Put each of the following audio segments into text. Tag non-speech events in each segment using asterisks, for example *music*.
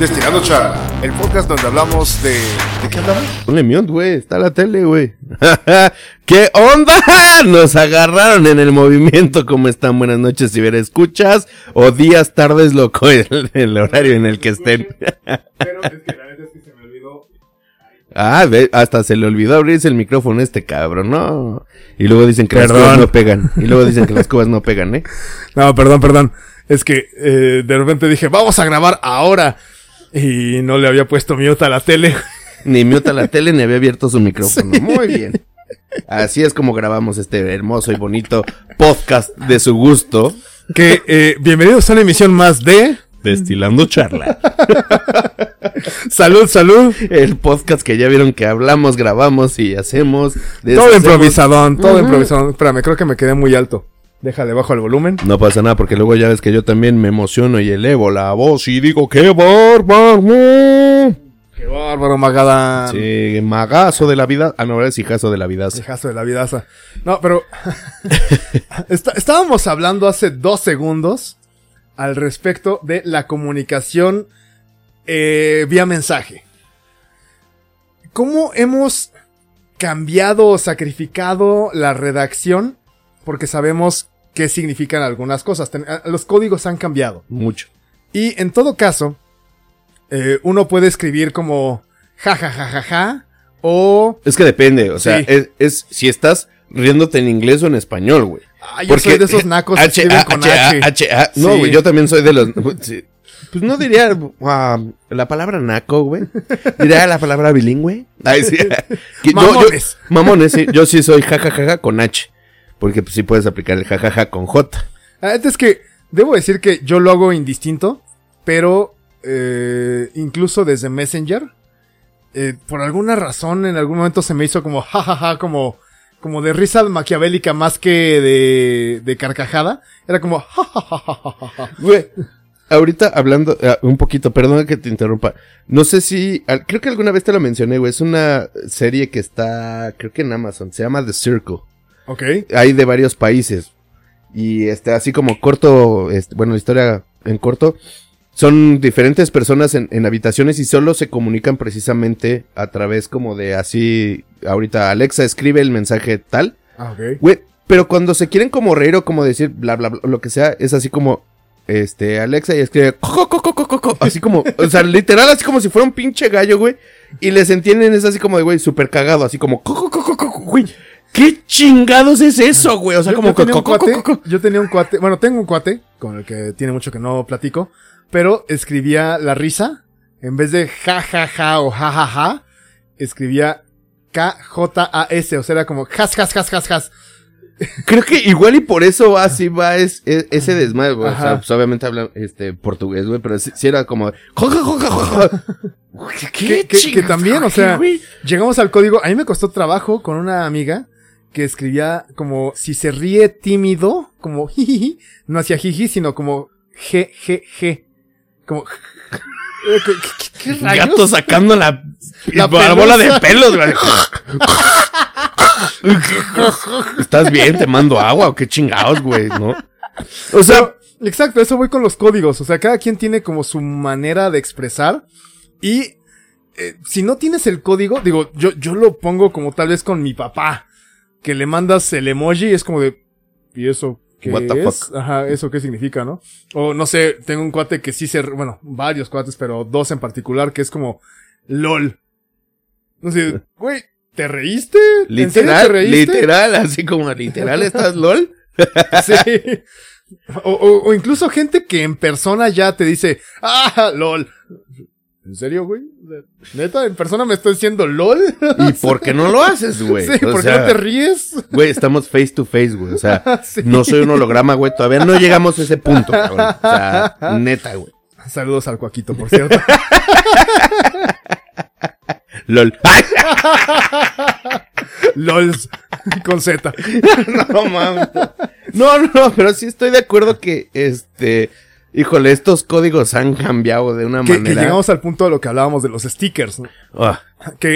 Destilando Charla, el podcast donde hablamos de... ¿De qué hablamos? Ponle mute, güey. Está la tele, güey. *laughs* ¿Qué onda? *laughs* Nos agarraron en el movimiento. ¿Cómo están? Buenas noches, si ver escuchas. O días, tardes, loco, *laughs* el, el horario en el que estén. Pero es que la neta es que se me olvidó. Ah, ve, hasta se le olvidó abrirse el micrófono a este cabrón, no. Y luego dicen que las cubas no pegan. Y luego dicen que las cubas no pegan, ¿eh? No, perdón, perdón. Es que eh, de repente dije, vamos a grabar ahora. Y no le había puesto mute a la tele. Ni muta la tele ni había abierto su micrófono. Muy bien. Así es como grabamos este hermoso y bonito podcast de su gusto. Que eh, bienvenidos a una emisión más de Destilando charla. Salud, Salud. El podcast que ya vieron que hablamos, grabamos y hacemos. Todo improvisadón, todo Ujú. improvisadón. Espérame, creo que me quedé muy alto. Déjale bajo el volumen. No pasa nada porque luego ya ves que yo también me emociono y elevo la voz y digo ¡Qué bárbaro! Qué bárbaro, Magada. Sí, magazo de la vida. Ah, no, es hijazo de la vida. Hijazo de la vidaza. No, pero *laughs* Está- estábamos hablando hace dos segundos al respecto de la comunicación eh, vía mensaje. ¿Cómo hemos cambiado o sacrificado la redacción? Porque sabemos qué significan algunas cosas. Ten- ah, Los códigos han cambiado. Mucho. Y en todo caso, eh, uno puede escribir como ja ja ja ja ja o Es que depende, o sea, Sí. es, es si estás riéndote en inglés o en español, güey. Ah, yo soy de esos nacos que H, A, con H, A, H. H, A. No, Sí. güey, yo también soy de los... *laughs* sí. Pues no diría ah, la palabra naco, güey. Diría la palabra bilingüe. Ay, sí. *laughs* No, yo- Mamones. mamones, sí. Yo sí soy jajajaja con H. Porque pues, sí puedes aplicar el jajaja con J. Ah, Es que debo decir que yo lo hago indistinto, pero eh, incluso desde Messenger, eh, por alguna razón en algún momento se me hizo como jajaja, como, como de risa maquiavélica más que de, de carcajada. Era como jajajaja. Güey, ahorita hablando ah, un poquito, perdona que te interrumpa. No sé si, al- creo que alguna vez te lo mencioné, güey. Es una serie que está, creo que en Amazon. Se llama The Circle. Ok. Hay de varios países. Y este, así como corto, este, bueno, la historia en corto. Son diferentes personas en, en habitaciones y solo se comunican precisamente a través como de así, ahorita Alexa escribe el mensaje tal. Ah, ok. Pero cuando se quieren como reír o como decir bla bla bla, lo que sea, es así como este Alexa y escribe co, co, co, co, co, co, así como, o sea, literal así como si fuera un pinche gallo, güey, y les entienden es así como de güey, súper cagado, así como co, co, co, co, co, co, güey. ¿Qué chingados es eso, güey? O sea, Yo- como yo tenía un cuate, yo tenía un cuate, bueno, tengo un cuate con el que tiene mucho que no platico, pero escribía la risa en vez de ja ja ja o ja ja ja, escribía K J A S, o sea, era como has has has has has. Creo que igual y por eso va así va es, es- ese desmadre, güey. O sea, pues obviamente habla este portugués, güey, pero sí, sí era como jo. Que, que- que también, o sea, llegamos al código, a mí me costó trabajo con una amiga que escribía como si se ríe tímido, como jiji, no hacía jiji, sino como G G G, como *laughs* Eh, ¿Qué, qué- qué rayos? Gato sacando la, *laughs* La la bola de pelos, güey. ¿Estás bien? ¿Te mando agua o qué chingados, güey? ¿No? O sea, Pero, exacto, eso voy con los códigos. O sea, cada quien tiene como su manera de expresar. Y eh, si no tienes el código, digo, yo, yo lo pongo como tal vez con mi papá. Que le mandas el emoji y es como de. ¿Y eso qué What the es? fuck? Ajá, eso qué significa, ¿no? O no sé, tengo un cuate que sí se. Bueno, varios cuates, pero dos en particular, que es como. LOL. No sé, güey, ¿te reíste? ¿En serio te literal, reíste? literal, así como literal, ¿estás LOL? *laughs* Sí. O, o- o incluso gente que en persona ya te dice, ah, lol. ¿En serio, güey? ¿Neta? ¿En persona me estás diciendo lol? ¿Y *laughs* por qué no lo haces, güey? sí, O ¿por qué no te ríes? Güey, estamos face to face, güey. O sea, *laughs* Sí. no soy un holograma, güey. Todavía no llegamos a ese punto, cabrón. O sea, *laughs* neta, güey. Saludos al Cuaquito, por cierto. LOL. ¡Ay! LOLs con Z. No mames. No, no, pero sí estoy de acuerdo que, este, híjole, estos códigos han cambiado de una Que, que manera. llegamos al punto de lo que hablábamos de los stickers. ¿no? Ah, Que,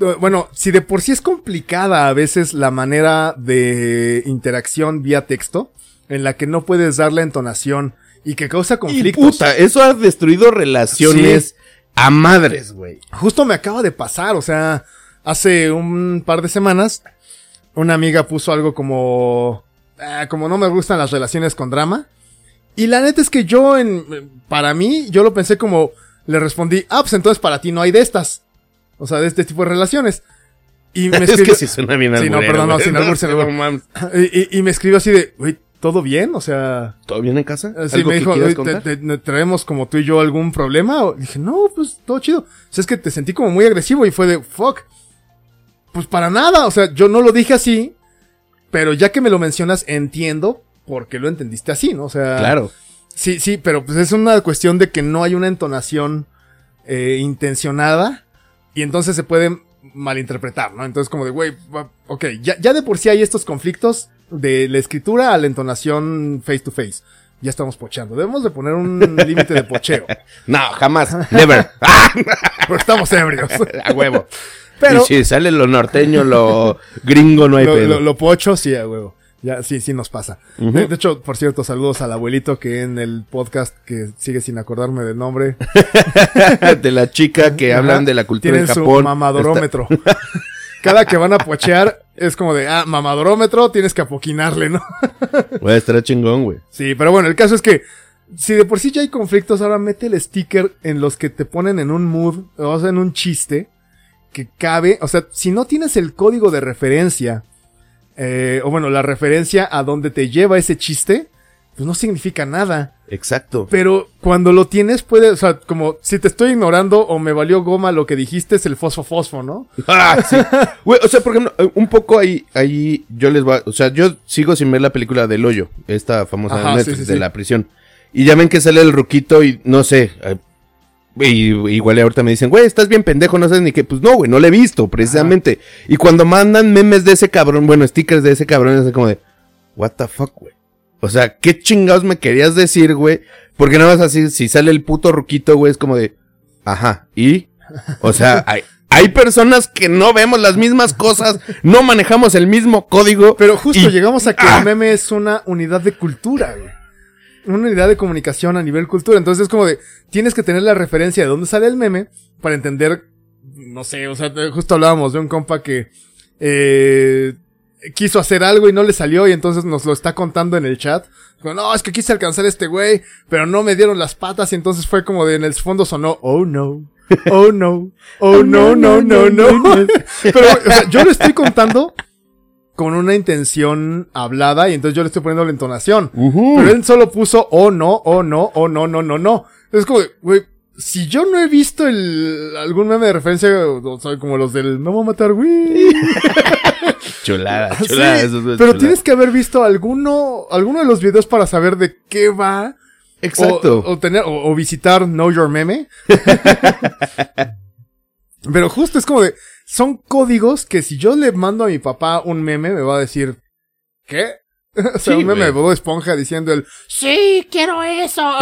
eh, bueno, si de por sí es complicada a veces la manera de interacción vía texto, en la que no puedes dar la entonación y que causa Y conflictos. puta, eso ha destruido relaciones a madres, güey. Justo me acaba de pasar, o sea, hace un par de semanas, una amiga puso algo como, ah, como no me gustan las relaciones con drama. Y la neta es que yo, en, para mí, yo lo pensé como, le respondí, ah, pues entonces para ti no hay de estas. O sea, de este tipo de relaciones. Y *laughs* me es escribió, que si suena bien Sí, no, perdón, no, sin albur, *laughs* sin albur. *laughs* Y, y- y me escribió así de, güey, ¿todo bien? O sea, ¿Todo bien en casa? Sí, ¿Algo me dijo, quieras "Oye, contar? te, te- te- traemos como tú y yo algún problema. O- dije, no, pues todo chido. O sea, es que te sentí como muy agresivo y fue de, fuck. Pues para nada. O sea, yo no lo dije así, pero ya que me lo mencionas, entiendo por qué lo entendiste así, ¿no? O sea, Claro. sí, sí, pero pues es una cuestión de que no hay una entonación eh, intencionada y entonces se puede malinterpretar, ¿no? Entonces como de, güey, ok, ya, ya de por sí hay estos conflictos de la escritura a la entonación face to face. Ya estamos pocheando. Debemos de poner un *laughs* límite de pocheo. No, jamás. Never. *laughs* ¡Ah! *laughs* Pero estamos ebrios. A huevo. Pero Y si sale lo norteño, lo gringo, no hay lo, pedo. lo- lo pocho, sí, a huevo. Ya, sí, sí nos pasa. De, de hecho, por cierto, saludos al abuelito que en el podcast que sigue sin acordarme del nombre. *laughs* de la chica que hablan de la cultura Tienen en su Japón. mamadorómetro. *laughs* Cada que van a pochear es como de, ah, mamadorómetro, tienes que apoquinarle, ¿no? *laughs* Güey, estará chingón, güey. Sí, pero bueno, el caso es que si de por sí ya hay conflictos, ahora mete el sticker en los que te ponen en un mood, o sea, en un chiste que cabe, o sea, si no tienes el código de referencia, eh, o bueno, la referencia a donde te lleva ese chiste, pues no significa nada. Exacto. Pero cuando lo tienes, puede, o sea, como si te estoy ignorando o me valió goma lo que dijiste, es el fosfo fosfo, ¿no? *laughs* Ah, sí. O sea, por ejemplo, eh, un poco ahí, ahí yo les voy, a- o sea, yo sigo sin ver la película del hoyo, esta famosa Ajá, de Netflix, sí, sí, de sí. la prisión. Y ya ven que sale el ruquito y no sé, eh, y, igual ahorita me dicen, güey, estás bien pendejo, no sabes ni qué. Pues no, güey, no lo he visto, precisamente. Y cuando mandan memes de ese cabrón, bueno, stickers de ese cabrón, es como de, what the fuck, güey. O sea, ¿qué chingados me querías decir, güey? Porque nada más así, si sale el puto ruquito, güey, es como de, ajá, y, o sea, *laughs* hay, hay personas que no vemos las mismas cosas, no manejamos el mismo código. Pero justo Y- llegamos a que ¡Ah! el meme es una unidad de cultura, güey. Una unidad de comunicación a nivel cultura. Entonces es como de, tienes que tener la referencia de dónde sale el meme para entender, no sé, o sea, justo hablábamos de un compa que eh, quiso hacer algo y no le salió y entonces nos lo está contando en el chat. No, es que quise alcanzar a este güey, pero no me dieron las patas y entonces fue como de en el fondo sonó, oh no. Oh no, oh no, no, no, no. Pero, o sea, yo lo estoy contando con una intención hablada y entonces yo le estoy poniendo la entonación. Pero él solo puso oh no, oh no, oh no, no, no, no. Es como, de, güey, si yo no he visto el, algún meme de referencia, o sea, como los del me voy a matar, güey. *laughs* Chulada, *laughs* Sí, chulada, eso es pero chulada. tienes que haber visto alguno, alguno de los videos para saber de qué va. Exacto. O, o tener, o, o visitar Know Your Meme. *laughs* Pero justo es como de, son códigos que si yo le mando a mi papá un meme, me va a decir, ¿qué? *laughs* o sea, Sí, un meme de Bob Esponja diciendo el, sí, quiero eso. *laughs*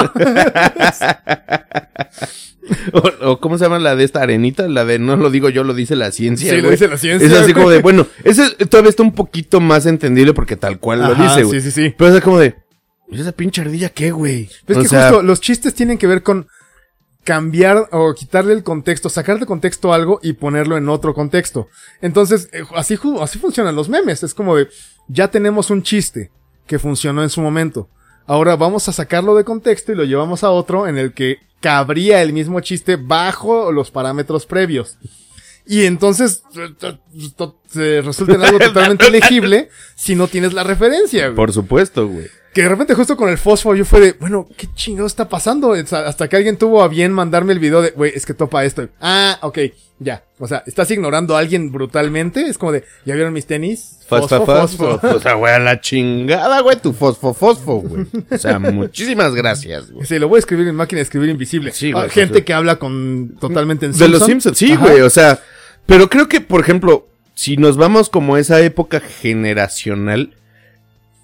O, o ¿cómo se llama la de esta arenita? La de no lo digo yo, lo dice la ciencia. Sí, lo dice la ciencia. Es así como de, *laughs* bueno, ese todavía está un poquito más entendible porque tal cual lo dice, güey. Sí, sí, sí. Pero es como de, ¿y esa pinche ardilla qué, güey? Es O que sea, justo los chistes tienen que ver con cambiar o quitarle el contexto, sacar de contexto algo y ponerlo en otro contexto. Entonces, eh, así, así funcionan los memes. Es como de, ya tenemos un chiste que funcionó en su momento. Ahora vamos a sacarlo de contexto y lo llevamos a otro en el que cabría el mismo chiste bajo los parámetros previos. Y entonces eh, resulta en algo *laughs* totalmente legible si no tienes la referencia. güey. por supuesto, güey. Que de repente justo con el fósforo yo fue de, bueno, ¿qué chingado está pasando? Hasta que alguien tuvo a bien mandarme el video de, güey, es que topa esto. Ah, ok, ya. O sea, estás ignorando a alguien brutalmente. Es como de, ¿ya vieron mis tenis? Fosfo, Fosfo, fosfo. *laughs* O sea, güey, a la chingada, güey, tu fosfo, fosfo, güey. O sea, *laughs* muchísimas gracias, güey. Sí, lo voy a escribir en máquina de escribir invisible. Sí, Ah, güey, gente pues, que habla con totalmente en De los Simpsons, sí, Ajá. güey, o sea, pero creo que, por ejemplo, si nos vamos como a esa época generacional,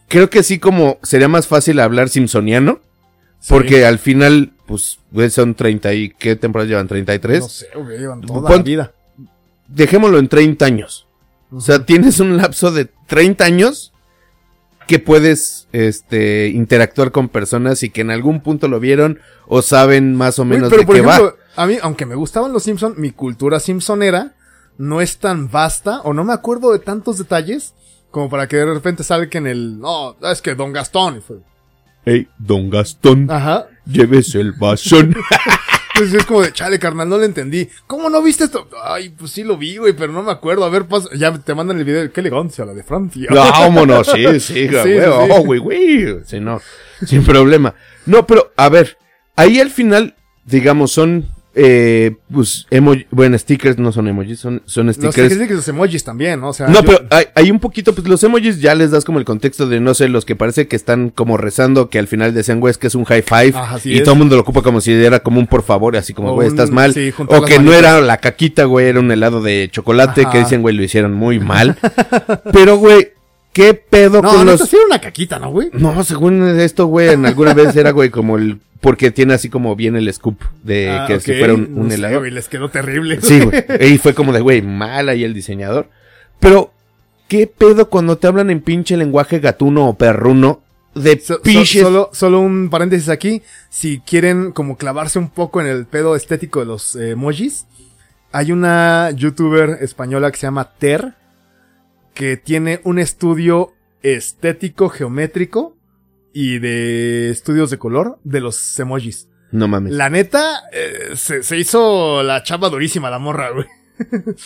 creo que sí como sería más fácil hablar simpsoniano, Sí. porque al final, pues, son 30 y, ¿qué temporadas llevan? 33. No sé, güey, llevan toda Pon- la vida. Dejémoslo en 30 años. O sea, tienes un lapso de 30 años que puedes este interactuar con personas y que en algún punto lo vieron o saben más o menos pero de por qué va. ejemplo, a mí, aunque me gustaban los Simpson, mi cultura simpsonera no es tan vasta o no me acuerdo de tantos detalles como para que de repente salga en el, no, es que Don Gastón. y fue, Ey, don Gastón, Ajá. llévese el basón. *laughs* Entonces es como de, chale, carnal, no le entendí. ¿Cómo no viste esto? Ay, pues sí lo vi, güey, pero no me acuerdo. A ver, pasa. Ya te mandan el video. Qué elegancia la de Francia. No, vámonos, *laughs* sí, sí, güey, Sí, sí, oh, güey, güey. Sí, no, sin problema. No, pero, a ver, ahí al final, digamos, son, eh, pues, emoji, bueno, stickers no son emojis, son, son Los stickers. stickers, los emojis también, ¿no? O sea, No, yo- pero hay, hay un poquito, pues los emojis ya les das como el contexto de, no sé, los que parece que están como rezando, que al final decían, güey, es que es un high five. Ajá, y es. todo el mundo lo ocupa como si era como un por favor, así como, güey, estás mal. sí, o que no era la caquita, güey, era un helado de chocolate, Ajá. que dicen, güey, lo hicieron muy mal. *laughs* pero, güey, ¿qué pedo No, con los... sí era una caquita, ¿no, güey? No, según esto, güey, en alguna vez era, güey, como el... Porque tiene así como bien el scoop de Ah, que ok, si fuera un, no un sé, helado. güey, les quedó terrible. Sí, *laughs* güey. Y fue como de, güey, mal ahí el diseñador. Pero, ¿qué pedo cuando te hablan en pinche lenguaje gatuno o perruno de So- so- solo, solo un paréntesis aquí. Si quieren como clavarse un poco en el pedo estético de los eh, emojis, hay una youtuber española que se llama Ter, que tiene un estudio estético geométrico y de estudios de color de los emojis. No mames. La neta, eh, se, se hizo la chamba durísima la morra, güey.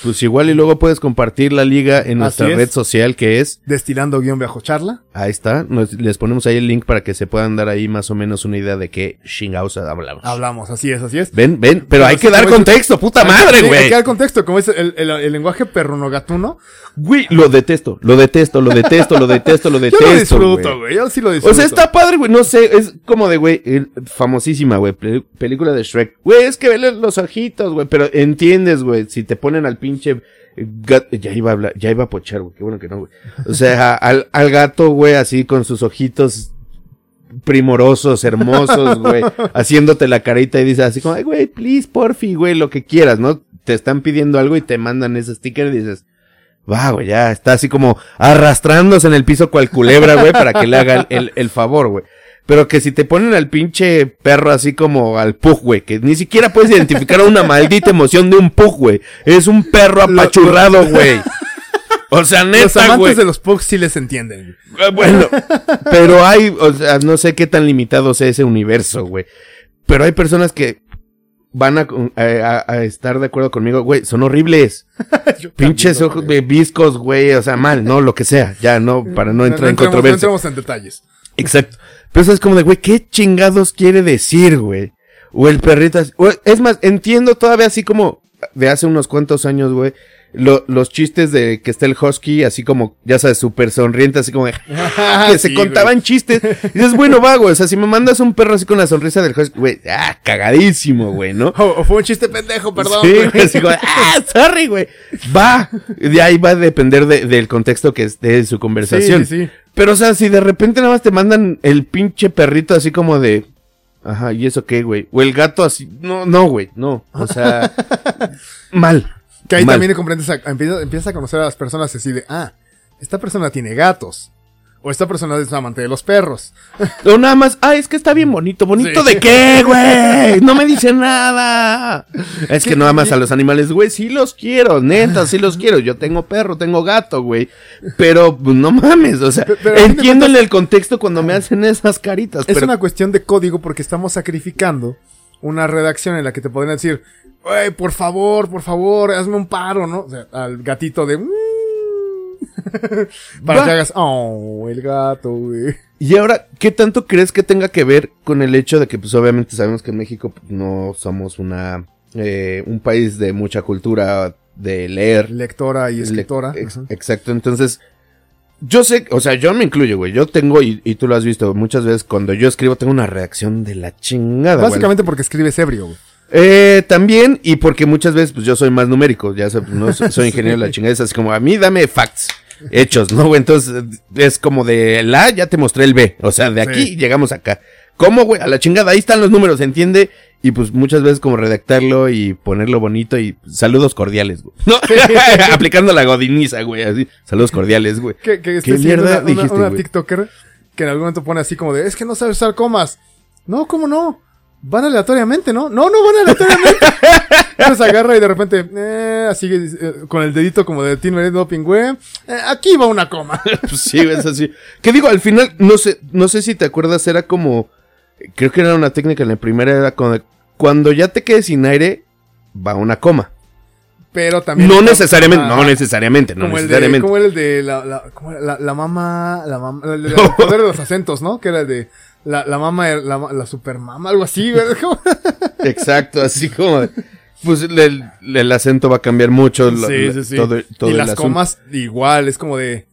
Pues igual y luego puedes compartir la liga en nuestra red social que es, Destilando guion bajo charla. ahí está, nos- les ponemos ahí el link para que se puedan dar ahí más o menos una idea de qué chingados hablamos. Hablamos, así es, así es. Ven, ven, pero hay que dar es- contexto, puta madre, Hay güey. que dar contexto, como es el, el- el lenguaje perruno-gatuno. Güey, lo detesto, lo detesto, lo detesto, lo detesto, lo *laughs* Yo detesto. lo disfruto, güey. Yo sí lo disfruto. O sea, está padre, güey. No sé, es como de, güey, famosísima, güey, pe- película de Shrek. Güey, es que vele los ojitos, güey, pero entiendes, güey, si te ponen al pinche eh, gat- ya iba a hablar, ya iba a pochar, güey, qué bueno que no, güey. O sea, al, al gato, güey, así con sus ojitos primorosos, hermosos, güey, *laughs* haciéndote la carita y dices así como, ay, güey, please, porfi, güey, lo que quieras, ¿no? Te están pidiendo algo y te mandan ese sticker y dices, va, güey, ya está así como arrastrándose en el piso cual culebra, güey, para que le haga el, el- el favor, güey. Pero que si te ponen al pinche perro así como al pug, güey, que ni siquiera puedes identificar una *laughs* maldita emoción de un pug, güey. Es un perro apachurrado, *laughs* güey. O sea, Los neta, amantes güey. de los pugs sí les entienden. Eh, Bueno, pero hay, o sea, no sé qué tan limitado sea ese universo, güey. Pero hay personas que van a, a- a estar de acuerdo conmigo, güey, son horribles. *laughs* Pinches ojos de viscos, güey, o sea, mal, no, lo que sea, ya, no, para no entrar en entremos- No controversia. entremos en detalles. Exacto. Pero es como de, güey, ¿qué chingados quiere decir, güey? O el perrito es más, entiendo todavía así como de hace unos cuantos años, güey, lo- los chistes de que está el husky así como, ya sabes, súper sonriente, así como de, *laughs* *laughs* que se contaban chistes. Y dices, bueno, va, güey, o sea, si me mandas un perro así con la sonrisa del husky, güey, ah, cagadísimo, güey, ¿no? *laughs* O, o fue un chiste pendejo, perdón. Sí, güey. así como, ah, sorry, güey. Va. De ahí va a depender de- del contexto que esté en su conversación. Sí, sí, sí. Pero, o sea, si de repente nada más te mandan el pinche perrito así como de. Ajá, ¿y eso qué, güey? O el gato así. No, no, güey, no. O sea. mal. Que ahí Mal. también comprendes a- empiezas, empiezas a conocer a las personas así de, ah, esta persona tiene gatos. O esta persona es un amante de los perros. *laughs* O nada más, ah, es que está bien bonito. ¿Bonito Sí. de qué, güey? No me dice nada. Es que nada más a los animales, güey, sí los quiero, neta, sí los quiero. Yo tengo perro, tengo gato, güey. Pero pues, no mames, o sea, cuentas- el contexto cuando me hacen esas caritas. Es pero una cuestión de código porque estamos sacrificando una redacción en la que te podrían decir, güey, por favor, por favor, hazme un paro, ¿no? O sea, al gatito de... "Mm". *laughs* Para Va. que hagas, oh, el gato, güey. Y ahora, ¿qué tanto crees que tenga que ver con el hecho de que, pues obviamente sabemos que en México pues, no somos una, eh, un país de mucha cultura de leer, Lectora y escritora. Ex- Ujú. Exacto, entonces, yo sé, o sea, yo me incluyo, güey. Yo tengo, y, y tú lo has visto muchas veces, cuando yo escribo tengo una reacción de la chingada, güey. Básicamente porque escribes ebrio, güey. Eh, también, y porque muchas veces, pues yo soy más numérico, ya sé, pues, no soy, soy *laughs* ingeniero de la chingada, es así como, a mí dame facts, hechos, ¿no? Entonces, es como de la, ya te mostré el B, o sea, de aquí Sí. llegamos acá. ¿Cómo, güey? A la chingada, ahí están los números, ¿entiende? Y pues muchas veces como redactarlo y ponerlo bonito y saludos cordiales, güey. No, *laughs* aplicando la godiniza, güey, así. Saludos cordiales, güey. Estoy ¿Qué siguiendo mierda una, una- dijiste, una güey? TikToker que en algún momento pone así como de, es que no sabes usar comas. No, ¿cómo no? Van aleatoriamente, ¿no? No, no van aleatoriamente. *laughs* Entonces agarra y de repente, eh, así eh, con el dedito como de Mered Doping, güey. eh, aquí va una coma. *laughs* Pues sí, es así. Que digo, al final, no sé, no sé si te acuerdas, era como, creo que era una técnica en la primera, era de, cuando ya te quedes sin aire, va una coma. Pero también. No necesariamente, no necesariamente, no como el de, necesariamente. como el de la, la, la, la mama, la mama, el, el *laughs* poder de los acentos, ¿no? Que era el de la, la mama, la, la supermama, algo así, güey. *laughs* Exacto, así como, pues el, el acento va a cambiar mucho. Sí, sí, sí. Todo, todo y las comas igual, es como de,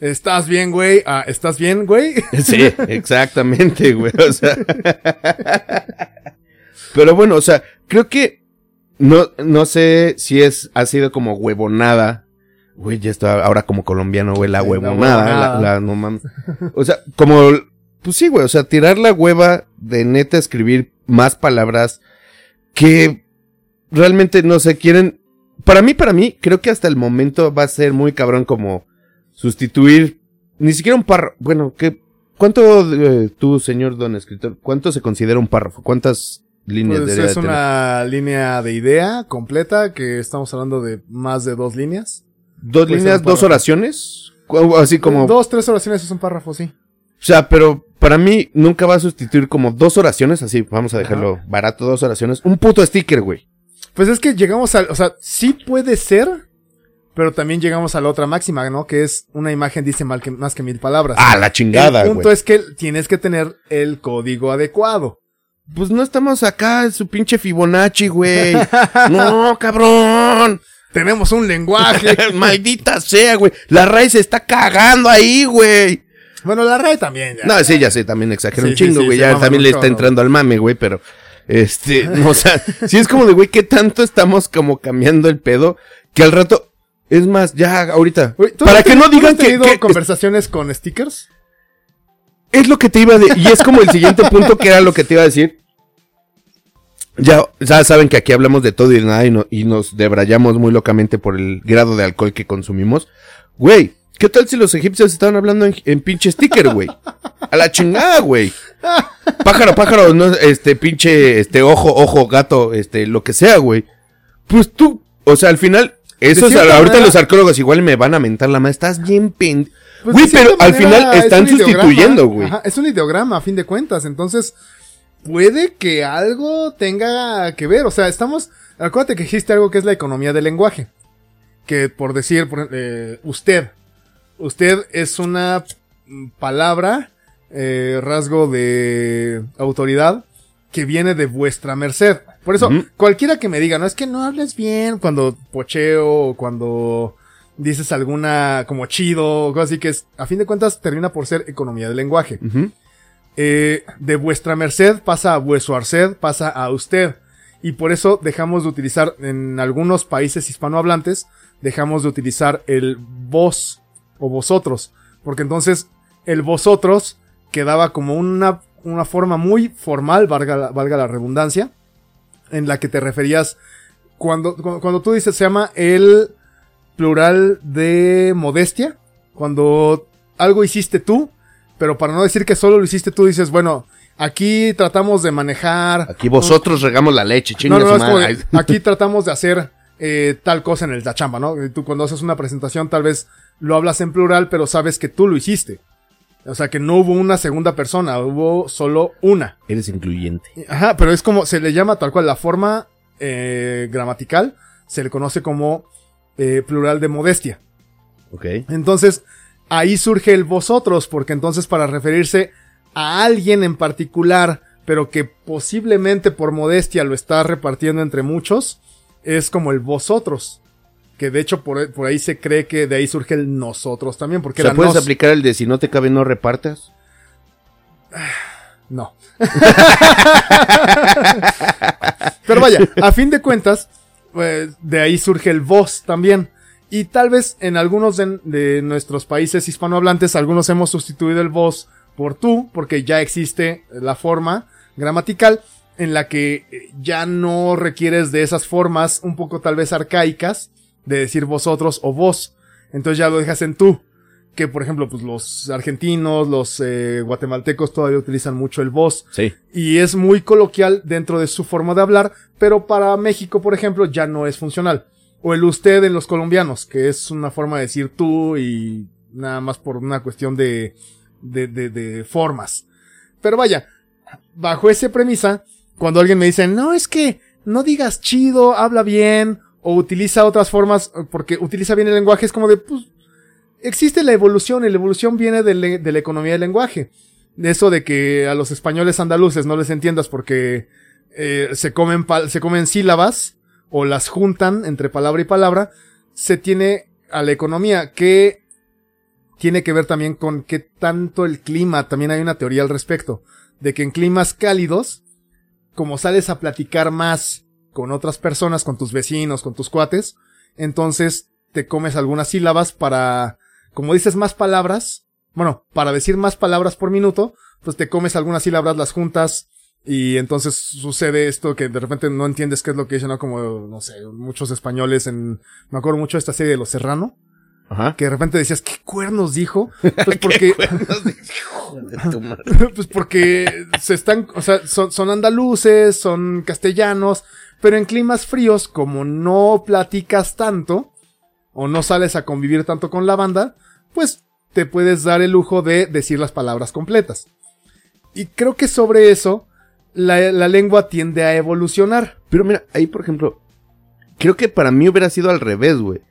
¿estás bien, güey? Ah, ¿estás bien, güey? *laughs* *laughs* Sí, exactamente, güey. O sea. Pero bueno, o sea, creo que no, no sé si es, ha sido como huevonada. Güey, ya está ahora como colombiano, güey, la huevonada. huevonada. La, la- no mames. O sea, como, pues sí, güey, o sea, tirar la hueva de neta escribir más palabras que realmente no se quieren. Para mí, para mí, creo que hasta el momento va a ser muy cabrón como sustituir ni siquiera un párrafo. Bueno, ¿qué, ¿cuánto eh, tú, señor don escritor, cuánto se considera un párrafo? ¿Cuántas líneas Pues es de tener? una línea de idea completa que estamos hablando de más de dos líneas. ¿Dos líneas, dos oraciones? Así como... Dos, tres oraciones es un párrafo, sí. O sea, pero para mí nunca va a sustituir como dos oraciones, así, vamos a dejarlo barato, dos oraciones. Un puto sticker, güey. Pues es que llegamos al, o sea, sí puede ser, pero también llegamos a la otra máxima, ¿no? Que es una imagen dice mal que, más que mil palabras. Ah, la chingada, el punto güey. es que tienes que tener el código adecuado. Pues no estamos acá en su pinche Fibonacci, güey. no, *laughs* cabrón. Tenemos un lenguaje. *laughs* Maldita sea, güey. La raíz se está cagando ahí, güey. Bueno, la RAE también. ya. No, sí, ya sé, también exagero Sí, un chingo, sí, güey. ya también le está entrando al mame, güey, pero. Este, *laughs* no, o sea, sí es como de, güey, que tanto estamos como cambiando el pedo que al rato. Es más, ya, ahorita. ¿tú Para que no digan que, conversaciones con stickers? Es lo que te iba a decir. Y es como el siguiente *laughs* punto que era lo que te iba a decir. Ya, ya saben que aquí hablamos de todo y de nada y, no- y nos debrayamos muy locamente por el grado de alcohol que consumimos. Güey, ¿qué tal si los egipcios estaban hablando en, en pinche sticker, güey? A la chingada, güey. Pájaro, pájaro, no, este pinche, este ojo, ojo, gato, este, lo que sea, güey. Pues tú, o sea, al final, eso es, ahorita manera- los arqueólogos igual me van a mentar la madre. Estás bien pen... Pues, Güey, pero al final es están sustituyendo, güey. Ajá, es un ideograma, a fin de cuentas. Entonces, puede que algo tenga que ver. O sea, estamos. Acuérdate que existe algo que es la economía del lenguaje. Que por decir, por, eh, usted. Usted es una mm, palabra, eh, rasgo de autoridad que viene de vuestra merced. Por eso, cualquiera que me diga, no es que no hables bien cuando pocheo o cuando dices alguna como chido o cosas así que es, a fin de cuentas termina por ser economía del lenguaje. Eh, de vuestra merced pasa a vuestro arced, pasa a usted. Y por eso dejamos de utilizar en algunos países hispanohablantes, dejamos de utilizar el vos o vosotros. Porque entonces el vosotros quedaba como una, una forma muy formal, valga la, valga la redundancia, en la que te referías cuando, cuando, cuando tú dices se llama el plural de modestia, cuando algo hiciste tú, pero para no decir que solo lo hiciste tú, dices, bueno, aquí tratamos de manejar. Aquí vosotros regamos la leche, No, es de, aquí tratamos de hacer eh, tal cosa en el la chamba, ¿no? Y Tú cuando haces una presentación tal vez lo hablas en plural, pero sabes que tú lo hiciste. O sea, que no hubo una segunda persona, hubo solo una. Eres incluyente. Ajá, pero es como, se le llama tal cual, la forma eh, gramatical se le conoce como eh, plural de modestia. Ok. Entonces, ahí surge el vosotros, porque entonces para referirse a alguien en particular, pero que posiblemente por modestia lo está repartiendo entre muchos, es como el vosotros. Que de hecho por, por ahí se cree que de ahí surge el nosotros también, O porque sea, era ¿puedes nos. aplicar el de si no te cabe no repartas? *sighs* No. *laughs* Pero vaya, a fin de cuentas, pues, de ahí surge el vos también. Y tal vez en algunos de, de nuestros países hispanohablantes, algunos hemos sustituido el vos por tú, porque ya existe la forma gramatical. en la que ya no requieres de esas formas un poco tal vez arcaicas de decir vosotros o vos. Entonces ya lo dejas en tú. Que por ejemplo, pues los argentinos, los eh, guatemaltecos todavía utilizan mucho el vos. Sí. Y es muy coloquial dentro de su forma de hablar, pero para México, por ejemplo, ya no es funcional. O el usted en los colombianos, que es una forma de decir tú y nada más por una cuestión de, de, de, de formas. Pero vaya, bajo esa premisa, cuando alguien me dice, no, es que no digas chido, habla bien, o utiliza otras formas, porque utiliza bien el lenguaje, es como de, pues, existe la evolución, y la evolución viene de, de la economía del lenguaje. Eso de que a los españoles andaluces no les entiendas porque eh, se comen se comen sílabas o las juntan entre palabra y palabra, se tiene a la economía que tiene que ver también con qué tanto el clima, también hay una teoría al respecto, de que en climas cálidos, como sales a platicar más con otras personas, con tus vecinos, con tus cuates, entonces te comes algunas sílabas para, como dices más palabras, bueno, para decir más palabras por minuto, pues te comes algunas sílabas, las juntas, y entonces sucede esto que de repente no entiendes qué es lo que dicen, ¿no? Como, no sé, muchos españoles en, me acuerdo mucho de esta serie de Los Serrano, Ajá. que de repente decías, ¿qué cuernos dijo? *laughs* Pues porque, *laughs* *laughs* pues porque se están, o sea, son, son andaluces, son castellanos, pero en climas fríos, como no platicas tanto, o no sales a convivir tanto con la banda, pues te puedes dar el lujo de decir las palabras completas. Y creo que sobre eso, la, la lengua tiende a evolucionar. Pero mira, ahí por ejemplo, creo que para mí hubiera sido al revés, güey.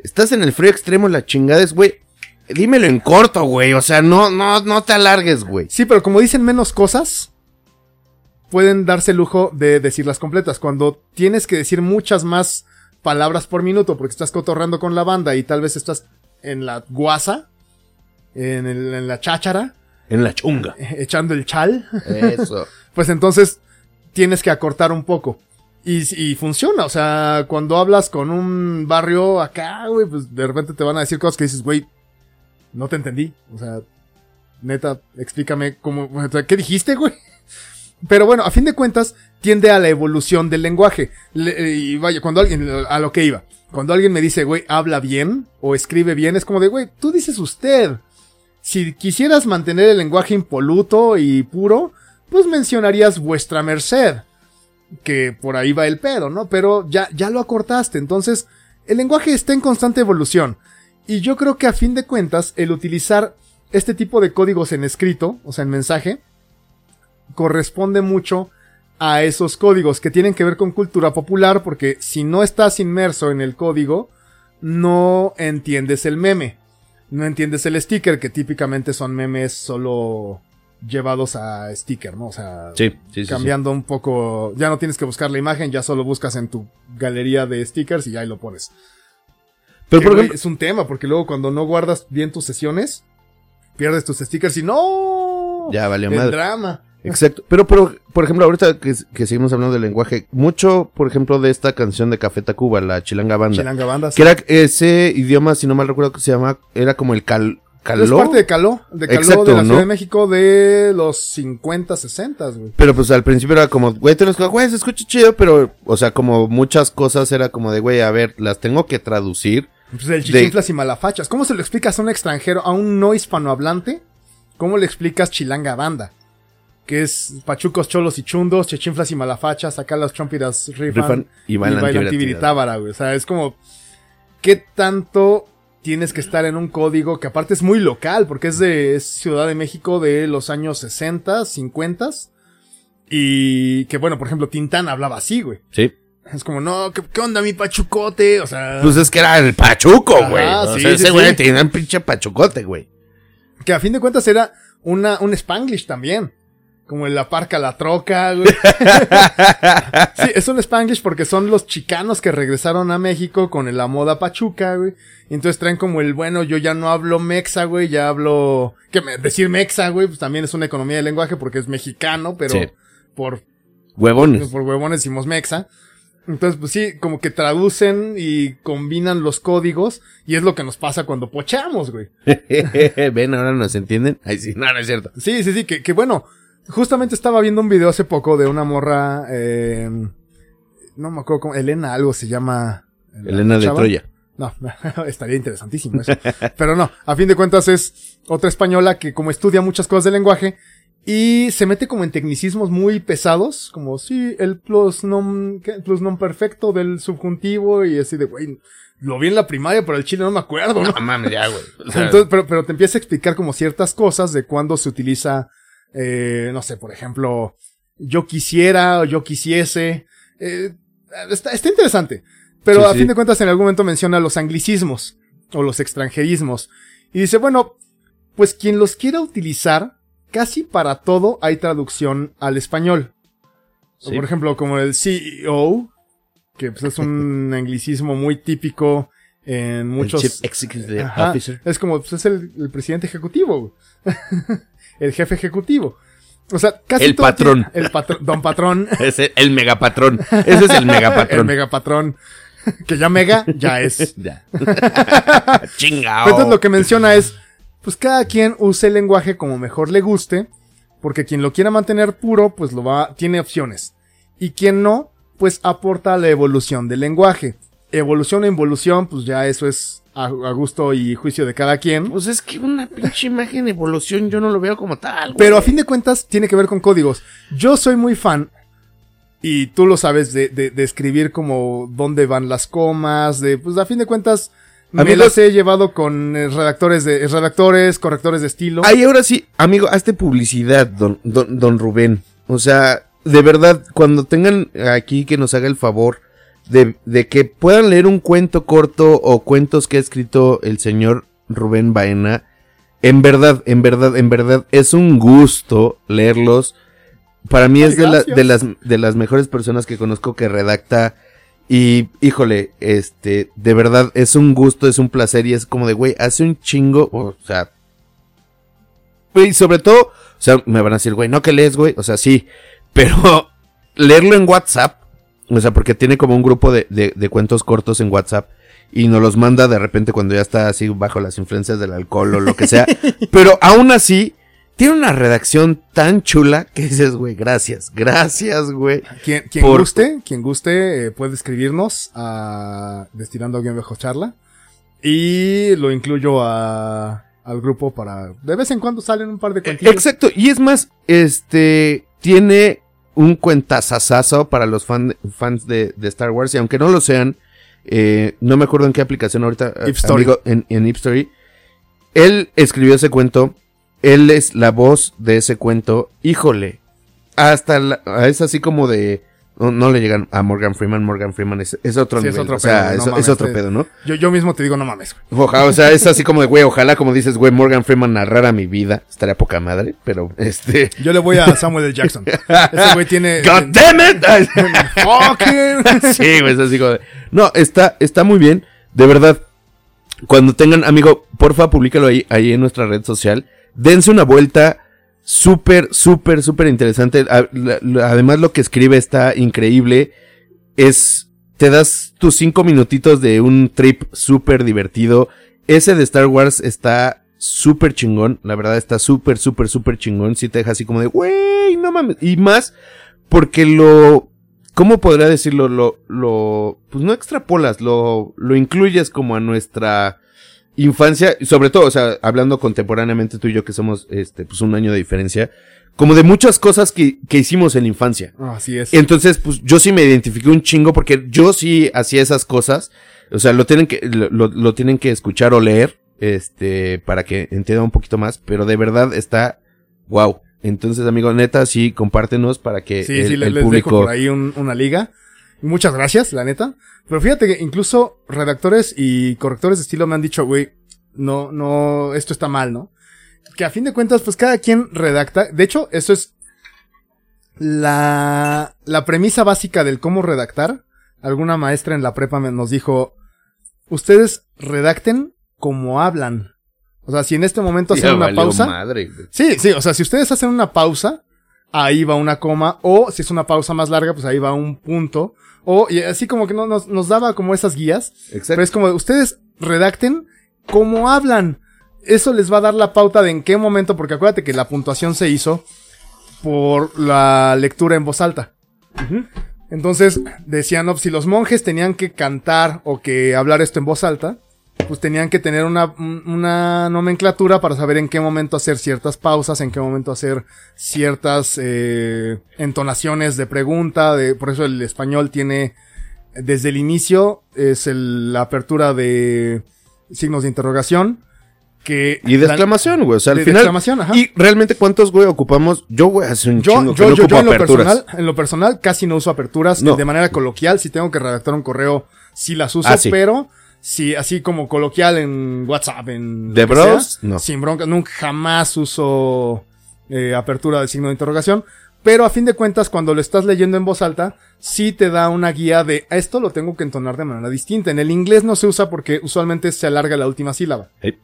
Estás en el frío extremo, la chingada es, güey. Dímelo en corto, güey. O sea, no, no, no te alargues, güey. Sí, pero como dicen menos cosas, pueden darse el lujo de decirlas completas. Cuando tienes que decir muchas más palabras por minuto porque estás cotorreando con la banda y tal vez estás en la guasa, en, el- en la cháchara, En la chunga. echando el chal, *laughs* Eso. pues entonces tienes que acortar un poco. Y, y funciona, o sea, cuando hablas con un barrio acá, güey, pues de repente te van a decir cosas que dices, güey, no te entendí. O sea, neta, explícame cómo, o sea, ¿qué dijiste, güey? Pero bueno, a fin de cuentas, tiende a la evolución del lenguaje. Le- y vaya, cuando alguien, a lo que iba, cuando alguien me dice, güey, habla bien o escribe bien, es como de, güey, tú dices usted. Si quisieras mantener el lenguaje impoluto y puro, pues mencionarías vuestra merced. Que por ahí va el pedo, ¿no? Pero ya, ya lo acortaste. Entonces, el lenguaje está en constante evolución. Y yo creo que a fin de cuentas, el utilizar este tipo de códigos en escrito, o sea, en mensaje, corresponde mucho a esos códigos que tienen que ver con cultura popular, porque si no estás inmerso en el código, no entiendes el meme. No entiendes el sticker, que típicamente son memes solo llevados a sticker, ¿no? O sea, Sí, sí, sí. cambiando un poco, ya no tienes que buscar la imagen, ya solo buscas en tu galería de stickers y ahí lo pones. Pero Que, por güey, ejemplo, es un tema, porque luego cuando no guardas bien tus sesiones, pierdes tus stickers y no. ya valió el madre. drama. Exacto. Pero, pero, por ejemplo, ahorita que, que seguimos hablando del lenguaje, mucho, por ejemplo, de esta canción de Café Tacuba, la Chilanga Banda. Chilanga bandas. Que era ese idioma, si no mal recuerdo que se llama, era como el cal, caló. Es parte de Caló, de Caló Exacto, de la Ciudad de México de los 50, 60, güey. Pero pues al principio era como, güey, tenemos que, güey, se escucha chido, pero, o sea, como muchas cosas era como de, güey, a ver, las tengo que traducir. Pues el chichinflas y malafachas. ¿Cómo se lo explicas a un extranjero, a un no hispanohablante? ¿Cómo le explicas Chilanga Banda? Que es pachucos, cholos y chundos, chichinflas y malafachas, acá las chompiras rifan, Rifan y bailan tibiritábara. güey. O sea, es como, ¿qué tanto tienes que estar en un código que aparte es muy local, porque es de es Ciudad de México de los años 60, 50? Y que bueno, por ejemplo, Tintán hablaba así, güey. Sí. Es como, no, ¿qué, qué onda mi pachucote? O sea... Pues es que era el pachuco, Ajá, güey. O sí, sea, sí, ese güey sí. tenía un pinche pachucote, güey. Que a fin de cuentas era una, un spanglish también. Como en la parca la troca, güey. *laughs* sí, es un spanglish porque son los chicanos que regresaron a México con la moda pachuca, güey. Y entonces traen como el, bueno, yo ya no hablo mexa, güey, ya hablo... Que me- decir mexa, güey, pues también es una economía de lenguaje porque es mexicano, pero Sí. por, Huevones. por huevones decimos mexa. Entonces, pues sí, como que traducen y combinan los códigos y es lo que nos pasa cuando pochamos, güey. *laughs* Ven, ahora nos entienden. Ay, sí, no, no es cierto. Sí, sí, sí, que, que bueno, Justamente estaba viendo un video hace poco de una morra, eh, no me acuerdo cómo, Elena algo se llama. la Elena de. Troya. No, *laughs* estaría interesantísimo eso. Pero no, a fin de cuentas es otra española que como estudia muchas cosas del lenguaje y se mete como en tecnicismos muy pesados, como sí, el plus non, plus non perfecto del subjuntivo y así de, güey, lo vi en la primaria, pero el chile no me acuerdo, ¿no? No mames, ya, güey. O sea, Entonces, pero, pero te empieza a explicar como ciertas cosas de cuando se utiliza, eh, no sé, por ejemplo, yo quisiera o yo quisiese. Eh, está, está interesante. Pero Sí, a sí. fin de cuentas en algún momento menciona los anglicismos o los extranjerismos. Y dice, bueno, pues quien los quiera utilizar, casi para todo hay traducción al español. Sí. Por ejemplo, como el CEO, que pues, es un *laughs* anglicismo muy típico en el muchos... Chief Executive Ajá. Officer. Es como, pues es el, el presidente ejecutivo. *laughs* el jefe ejecutivo. O sea, casi El todo patrón. tiene- el patrón. Don patrón. *laughs* Ese, el megapatrón. Ese es el *laughs* el megapatrón. megapatrón. que ya mega, ya es. *laughs* Ya. Chingao. Entonces lo que menciona es, pues cada quien use el lenguaje como mejor le guste, porque quien lo quiera mantener puro, pues lo va, tiene opciones. Y quien no, pues aporta a la evolución del lenguaje. Evolución o involución, pues ya eso es a, a gusto y juicio de cada quien. Pues es que una pinche imagen de evolución yo no lo veo como tal, güey. Pero a fin de cuentas tiene que ver con códigos. Yo soy muy fan, y tú lo sabes, de, de, de escribir como dónde van las comas, de, pues a fin de cuentas, me Amigos- las he llevado con eh, redactores de, redactores, correctores de estilo. Ay, ahora sí, amigo, hazte publicidad, don, don, don Rubén. O sea, de verdad, cuando tengan aquí que nos haga el favor de, de que puedan leer un cuento corto o cuentos que ha escrito el señor Rubén Baena, en verdad, en verdad, en verdad, es un gusto leerlos. Para mí Ay, es de, la- de las, de las mejores personas que conozco que redacta. Y, híjole, este, de verdad, es un gusto, es un placer y es como de, güey, hace un chingo, o sea, y sobre todo, o sea, me van a decir, güey, no que lees, güey. O sea, sí. Pero *laughs* leerlo en WhatsApp, o sea, porque tiene como un grupo de, de, de cuentos cortos en WhatsApp. Y nos los manda de repente cuando ya está así bajo las influencias del alcohol o lo que sea. *laughs* Pero aún así, tiene una redacción tan chula que dices, güey, gracias, gracias, güey. Quien, quien Por- guste, quien guste, eh, puede escribirnos a Destilando Guión Bajo Charla. Y lo incluyo a, al grupo para... De vez en cuando salen un par de cuentillos. Exacto, y es más, este, tiene un cuentazazazo para los fan- fans de, de Star Wars, y aunque no lo sean, eh, no me acuerdo en qué aplicación ahorita, amigo, en, en él escribió ese cuento, él es la voz de ese cuento, híjole, hasta la- es así como de, no, no le llegan a Morgan Freeman, Morgan Freeman es, es otro Sí, es otro o sea, pedo, no es, es mames, otro es- pedo, ¿no? Yo, yo mismo te digo, no mames. güey. Ojalá, o sea, es así como de, güey, ojalá, como dices, güey, Morgan Freeman narrara mi vida. Estaría poca madre, pero este. Yo le voy a Samuel L. Jackson. Ese güey tiene... *laughs* ¡God damn it! *laughs* Fucking- *laughs* sí, güey, es así como de- No, está, está muy bien. De verdad. Cuando tengan, amigo, porfa, públicalo ahí, ahí en nuestra red social. Dense una vuelta. Súper, súper, súper interesante. Además, lo que escribe está increíble. Es. Te das tus cinco minutitos de un trip súper divertido. Ese de Star Wars está súper chingón. La verdad está súper, súper, súper chingón. Si te deja así como de, güey, no mames. Y más porque lo... ¿Cómo podría decirlo? Lo, lo, pues no extrapolas, lo, lo incluyes como a nuestra infancia, y sobre todo, o sea, hablando contemporáneamente tú y yo que somos, este, pues un año de diferencia, como de muchas cosas que, que hicimos en la infancia. Así es. Entonces, pues yo sí me identifiqué un chingo porque yo sí hacía esas cosas. O sea, lo tienen que, lo, lo- tienen que escuchar o leer, este, para que entiendan un poquito más, pero de verdad está wow. Entonces, amigo, neta, sí, compártenos para que Sí, el, sí, el les dejo público. por ahí un- una liga. Muchas gracias, la neta. Pero fíjate que incluso redactores y correctores de estilo me han dicho, güey, no, no, esto está mal, ¿no? Que a fin de cuentas, pues cada quien redacta. De hecho, eso es la, la premisa básica del cómo redactar. Alguna maestra en la prepa me- nos dijo, ustedes redacten como hablan. O sea, si en este momento Ya hacen una pausa, madre. Sí, sí, o sea, si ustedes hacen una pausa, ahí va una coma, o si es una pausa más larga, pues ahí va un punto, o y así como que no, nos, nos daba como esas guías, pero Exacto. es como, ustedes redacten como hablan. Eso les va a dar la pauta de en qué momento, porque acuérdate que la puntuación se hizo por la lectura en voz alta. Entonces decían, no, si los monjes tenían que cantar o que hablar esto en voz alta, pues tenían que tener una, un- una nomenclatura para saber en qué momento hacer ciertas pausas, en qué momento hacer ciertas eh, entonaciones de pregunta. De, por eso el español tiene, desde el inicio, es el- la apertura de signos de interrogación. Que Y de la- exclamación, güey. O sea, al de- de final. exclamación, ajá. Y realmente, ¿cuántos, güey, ocupamos? Yo, güey, hace un yo, chingo que yo, no yo, ocupo yo en lo aperturas. personal, en lo personal casi no uso aperturas No. de manera coloquial. Si tengo que redactar un correo, sí las uso, Ah, sí. pero si así como coloquial en WhatsApp, en ¿De bros? sea, No. sin bronca, nunca jamás uso eh, apertura de signo de interrogación. Pero a fin de cuentas, cuando lo estás leyendo en voz alta, sí te da una guía de esto lo tengo que entonar de manera distinta. En el inglés no se usa porque usualmente se alarga la última sílaba. Sí.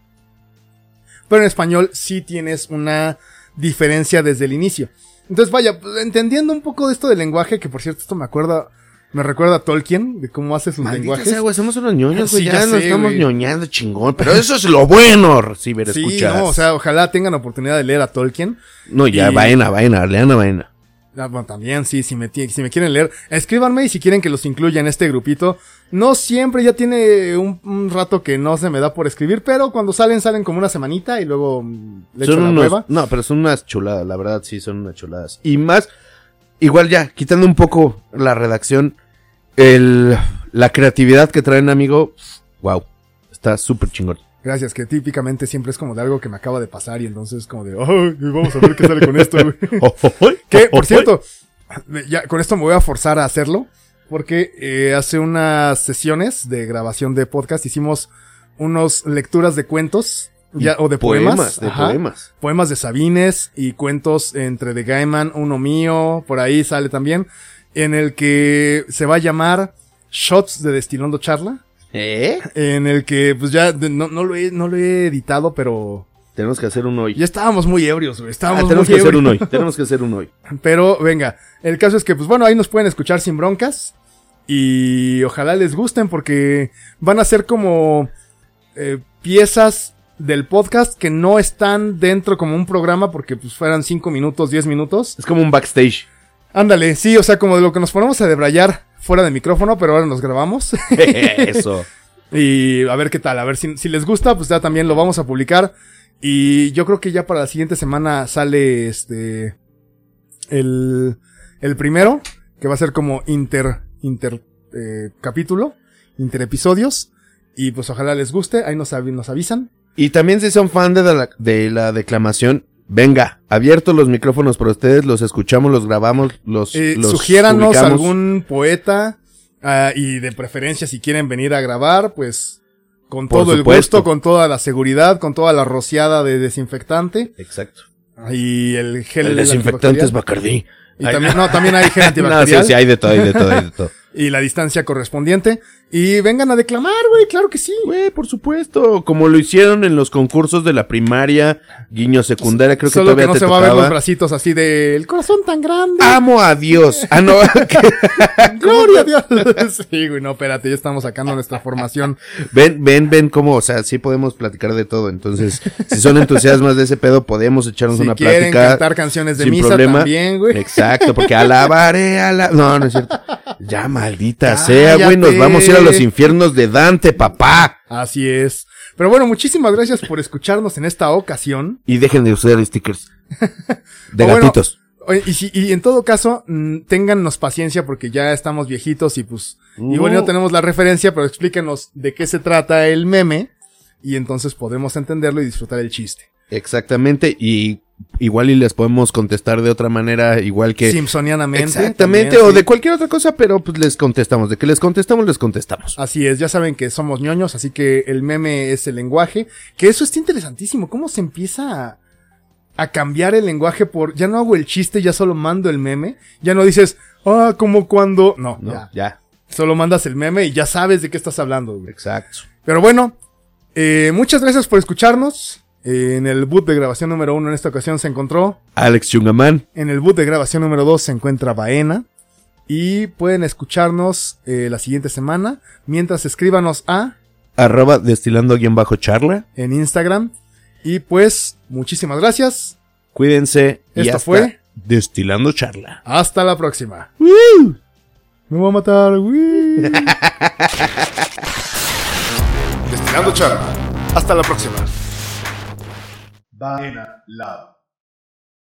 Pero en español sí tienes una diferencia desde el inicio. Entonces, vaya, entendiendo un poco de esto del lenguaje, que por cierto, esto me acuerda, me recuerda a Tolkien, de cómo hace sus Maldita lenguajes. sea, güey, somos unos ñoños, güey. Sí, ya, ya nos sé, estamos güey. ñoñando chingón. Pero *laughs* eso es lo bueno, recibir sí, escuchadas. no, o sea, ojalá tengan oportunidad de leer a Tolkien. No, ya, y- vaina, vaina, lean a vaina. Ah, bueno, también, sí, si me, si me quieren leer, escríbanme y si quieren que los incluya en este grupito. No siempre, ya tiene un, un rato que no se me da por escribir, pero cuando salen, salen como una semanita y luego mm, le echo Son la unos, prueba. no, pero son unas chuladas, la verdad, sí, son unas chuladas. Y más, igual ya, quitando un poco la redacción, el, la creatividad que traen, amigo, wow, está súper chingón. Gracias, que típicamente siempre es como de algo que me acaba de pasar y entonces como de, ay, vamos a ver qué sale con esto, güey. *laughs* Que, por cierto, ya con esto me voy a forzar a hacerlo. Porque eh, hace unas sesiones de grabación de podcast hicimos unos lecturas de cuentos ya, o de poemas. de ajá, poemas. poemas de Sabines y cuentos entre de Gaiman, uno mío, por ahí sale también. En el que se va a llamar Shots de Destilando Charla. ¿Eh? En el que, pues ya, de- no, no, lo, he, no lo he editado, pero Tenemos que hacer uno hoy. ya estábamos muy ebrios, güey. Ah, Estábamos tenemos muy que hacer uno hoy. Tenemos que hacer uno hoy. *laughs* Pero venga, el caso es que, pues bueno, ahí nos pueden escuchar sin broncas. Y ojalá les gusten porque van a ser como eh, piezas del podcast que no están dentro como un programa porque pues fueran 5 minutos, 10 minutos. Es como un backstage. Ándale, sí, o sea, como de lo que nos ponemos a debrayar fuera de micrófono, pero ahora nos grabamos. *laughs* *laughs* Eso. Y a ver qué tal, a ver si, si les gusta, pues ya también lo vamos a publicar. Y yo creo que ya para la siguiente semana sale este. El, el primero, que va a ser como inter, inter eh, capítulo, inter episodios. Y pues ojalá les guste, ahí nos, nos avisan. Y también si son fan de la, de la declamación, venga, abiertos los micrófonos para ustedes, los escuchamos, los grabamos, los, Eh, los sugiéranos publicamos. algún poeta ah, y de preferencia si quieren venir a grabar, pues con Por todo el gusto, con toda la seguridad, con toda la rociada de desinfectante Exacto. y el gel El desinfectante es. Bacardí. Y Ay, también, no, también hay gel *laughs* No, antibacterial sí, sí, hay de todo, hay de todo, hay de todo. Y la distancia correspondiente. Y vengan a declamar, güey, claro que sí. Güey, por supuesto, como lo hicieron en los concursos de la primaria, guiño secundaria, creo que Solo que todavía no te se va a ver los bracitos así de el corazón tan grande. Amo a Dios. Ah, no. *laughs* Gloria a Dios. *laughs* sí, güey, no, espérate, ya estamos sacando nuestra formación. ven, ven, ven cómo, o sea, sí podemos platicar de todo. Entonces, si son entusiasmas de ese pedo, podemos echarnos Si una quieren plática. cantar canciones de sin misa problema. también, güey. Exacto, porque alabaré a la... No, no es cierto. Ya, *laughs* maldita Cállate. sea, güey, nos vamos a ir a los infiernos de Dante, papá. Así es. Pero bueno, muchísimas gracias por escucharnos en esta ocasión. Y dejen de usar stickers. *laughs* De bueno, gatitos. Y, si, y en todo caso, mm, téngannos paciencia porque ya estamos viejitos y pues igual no tenemos la referencia, pero explíquenos de qué se trata el meme y entonces podremos entenderlo y disfrutar el chiste. Exactamente, y igual y les podemos contestar de otra manera, igual que... Simpsonianamente. Exactamente, también, o sí. de cualquier otra cosa, pero pues les contestamos. De que les contestamos, les contestamos. Así es, ya saben que somos ñoños, así que el meme es el lenguaje. Que eso está interesantísimo, cómo se empieza a, a cambiar el lenguaje por, ya no hago el chiste, ya solo mando el meme. Ya no dices, ah, como cuando, no, No, ya. ya. Solo mandas el meme y ya sabes de qué estás hablando, güey. Exacto. Pero bueno, eh, muchas gracias por escucharnos. En el boot de grabación número uno en esta ocasión se encontró. Alex Chungamán. En el boot de grabación número dos se encuentra Baena. Y pueden escucharnos eh, la siguiente semana. Mientras escríbanos a Arroba destilando guion bajo charla. en Instagram. Y pues, muchísimas gracias. Cuídense. y Esto hasta fue Destilando charla. Hasta la próxima. Me voy a matar. Woo. *laughs* Destilando charla. Hasta la próxima. Banana Lab.